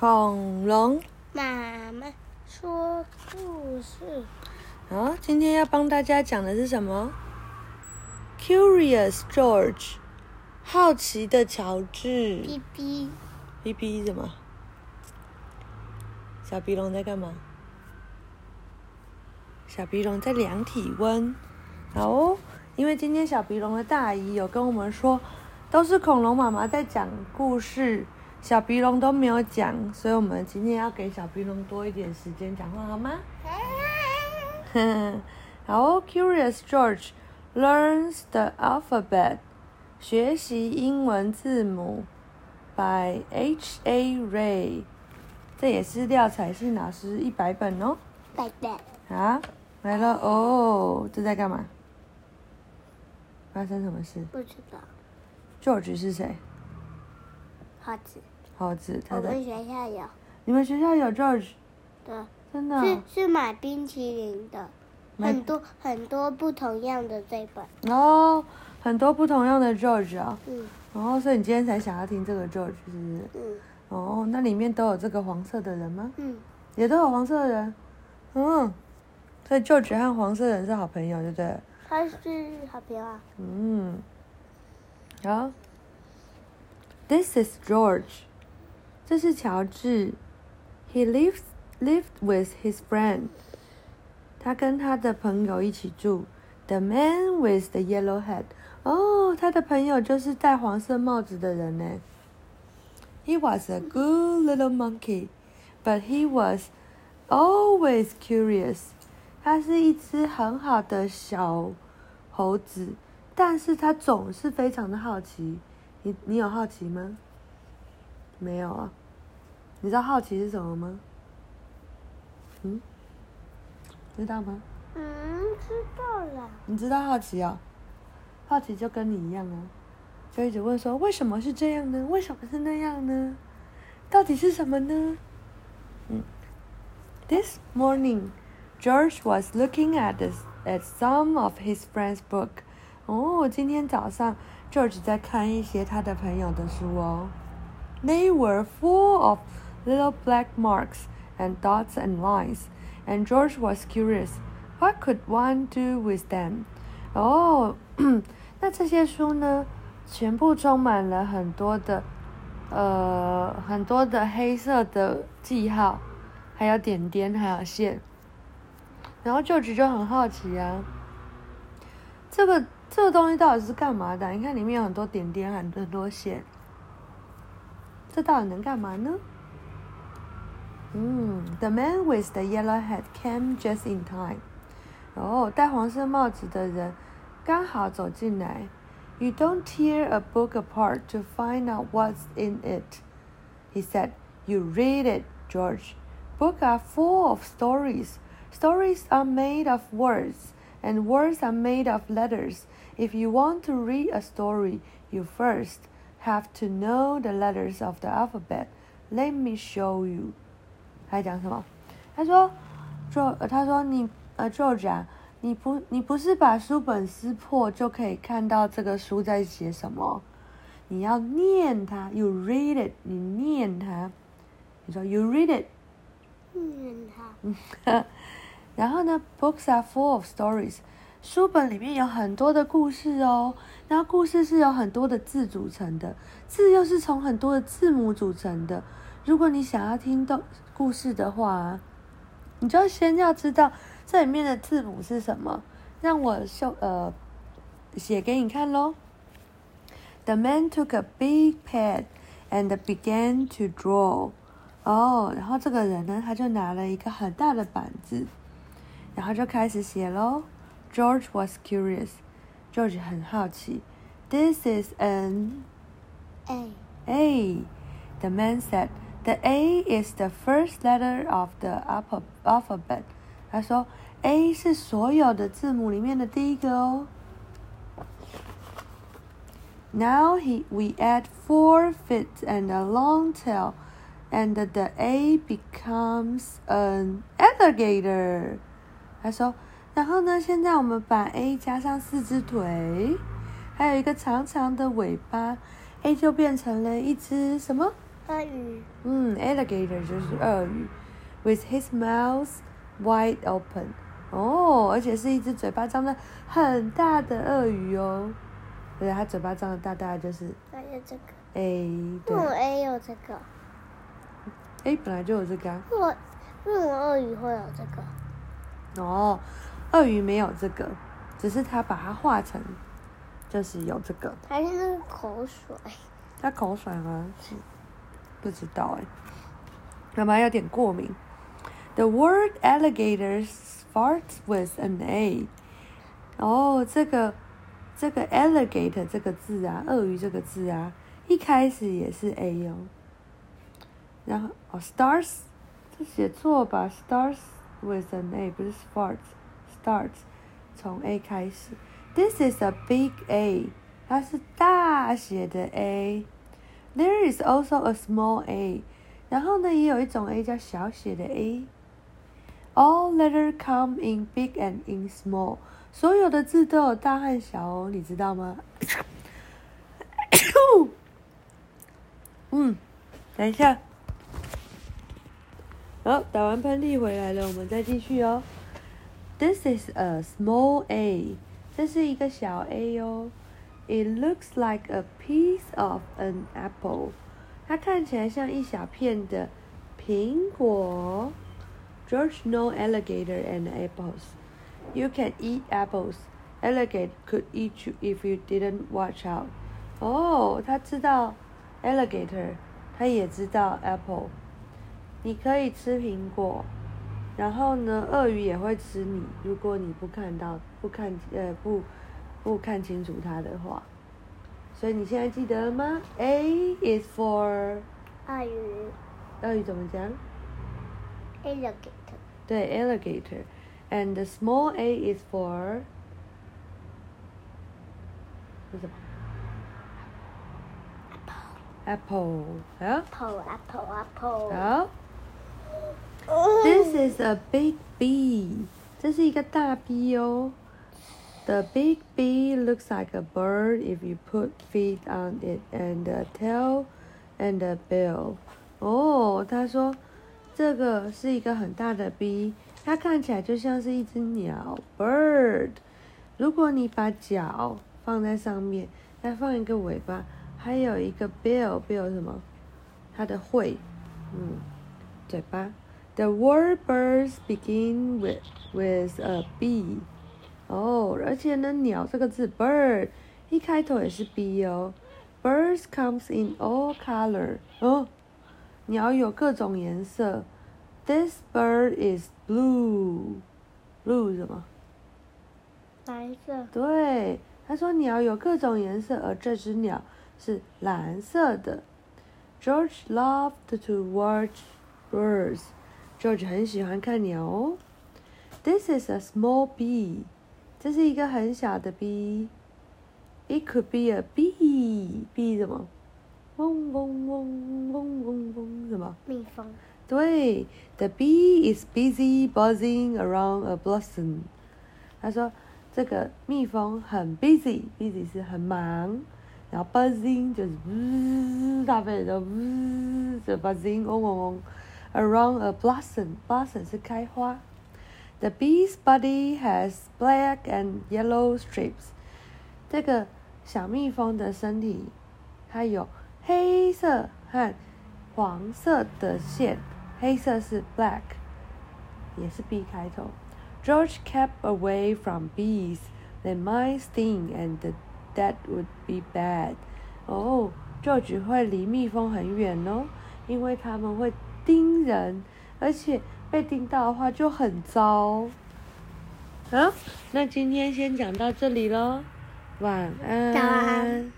恐龙。妈妈说故事。好，今天要帮大家讲的是什么？Curious George，好奇的乔治。哔哔，哔哔什么？小鼻龙在干嘛？小鼻龙在量体温。好哦，因为今天小鼻龙的大姨有跟我们说，都是恐龙妈妈在讲故事，小鼻龙都没有讲，所以我们今天要给小鼻龙多一点时间讲话，好吗？好哦，Curious George learns the alphabet，学习英文字母，by H. A. Ray，这也是廖彩信老师一百本哦。拜拜。啊，来了哦，这在干嘛？发生什么事不知道，？George 是谁？耗子。猴子，我们学校有你们学校有 George？的，真的是哦？是买冰淇淋的，买很多很多不同样的这本。哦，很多不同样的 George 啊、嗯然后，所以你今天才想要听这个 George 是不是？嗯哦，那里面都有这个黄色的人吗？嗯，也都有黄色的人。嗯，所以 George 和黄色人是好朋友，对不对了？他是好朋友啊。嗯，好。This is George，这是乔治。He lives lived with his friend，他跟他的朋友一起住。The man with the yellow hat，哦，他的朋友就是戴黄色帽子的人呢。He was a good little monkey, but he was always curious. 他是一只很好的小猴子，但是他总是非常的好奇。你你有好奇吗？没有啊。你知道好奇是什么吗？嗯，知道吗？嗯，知道了。你知道好奇哦？好奇就跟你一样啊，就一直问说为什么是这样呢？为什么是那样呢？到底是什么呢？嗯，This morning, George was looking at this, at some of his friends' book. 哦，今天早上 George 在看一些他的朋友的书哦。They were full of little black marks and dots and lines, and George was curious. What could one do with them? 哦，那这些书呢，全部充满了很多的，呃，很多的黑色的记号，还有点点，还有线。然后 George 就很好奇啊，这个这个东西到底是干嘛的？你看里面有很多点点，很多很多线，这到底能干嘛呢？嗯，The man with the yellow hat came just in time. 哦，戴黄色帽子的人刚好走进来。You don't tear a book apart to find out what's in it, he said. You read it, George. Books are full of stories. Stories are made of words, and words are made of letters. If you want to read a story, you first have to know the letters of the alphabet. Let me show you. 他讲什么？他说，Jo，呃他说你呃，George 啊，你不你不是把书本撕破就可以看到这个书在写什么，你要念它，you read it，你念它，你说 you read it，嗯，好。然后呢，books are full of stories， 书本里面有很多的故事哦，然后故事是由很多的字组成的，字又是从很多的字母组成的。如果你想要听到故事的话，你就先要知道这里面的字母是什么。让我秀呃写给你看喽。The man took a big pad and began to draw. 哦，然后这个人呢，他就拿了一个很大的板子，然后就开始写喽。George was curious. George 很好奇。This is an 哎， A. The man said, "The A is the first letter of the alpha- alphabet." 他说，A 是所有的字母里面的第一个哦。Now he we add four feet and a long tail, and the A becomes an alligator. 他说， 然后呢，现在我们把 A 加上四只腿，还有一个长长的尾巴，A 就变成了一只什么？鳄鱼，嗯，alligator 就是鳄鱼，with his mouth wide open。哦，而且是一只嘴巴张得很大的鳄鱼哦。对，它嘴巴张得大大的就是还有这个，A，为对 A 有这个？，A 本来就有这个啊。为什么为什么鳄鱼会有这个？哦，鳄鱼没有这个，只是它把它画成，就是有这个。还是那个口水？它口水吗？不知道哎，妈妈有点过敏。The word alligator starts with an A。哦，这个这个 alligator 这个字啊，鳄鱼这个字啊，一开始也是 A 哦。然后哦，starts 这写错吧？starts with an A 不是 start，从 A 开始。This is a big A，它是大写的 A。There is also a small A，然后呢，也有一种 A 叫小写的 A。All letters come in big and in small，所有的字都有大和小哦，你知道吗？嗯，等一下。好，打完喷嚏回来了，我们再继续哦。This is a small A，这是一个小 A 哦。It looks like a piece of an apple，它看起来像一小片的苹果。George know alligator and apples. You can eat apples. Alligator could eat you if you didn't watch out. 哦，他知道 alligator，他也知道 apple。你可以吃苹果， 然后呢，鳄鱼也会吃你，如果你不看到、不看呃不不看清楚它的话。所以你现在记得了吗？A is for 鳄鱼鳄鱼怎么讲？alligator 对，alligator。And the small a is for 是什么？apple。Apple。好，apple apple apple。好。This is a big bee，这是一个大 B 哦。The big bee looks like a bird if you put feet on it and a tail and a bill。哦，他说这个是一个很大的 bee，它看起来就像是一只鸟 bird。如果你把脚放在上面，再放一个尾巴，还有一个 bill，bill 什么？它的喙，嗯，嘴巴。The word birds begin with with a B。哦，而且呢，鸟这个字 bird 一开头也是 B 哦。Birds comes in all color。哦，鸟有各种颜色。This bird is blue。blue 是什么？蓝色对，他说鸟有各种颜色，而这只鸟是蓝色的。George loved to watch birds. George 很喜欢看鸟哦。This is a small bee. 这是一个很小的 bee. It could be a bee. bee 什么？嗡嗡嗡嗡嗡嗡什么？蜜蜂对，The bee is busy buzzing around a blossom。他说这个蜜蜂很 busy，busy 是很忙，然后 buzzing 就是呜，大飞的呜，就 buzzing 嗡嗡嗡 ，around a blossom，blossom 是开花。The bee's body has black and yellow stripes。这个小蜜蜂的身体，它有黑色和黄色的线，黑色是 black，也是 B 开头。George kept away from bees. They might sting, and that would be bad. 哦，George 会离蜜蜂很远哦，因为它们会 叮人，而且被叮到的话就很糟。好，那今天先讲到这里喽，晚安。早安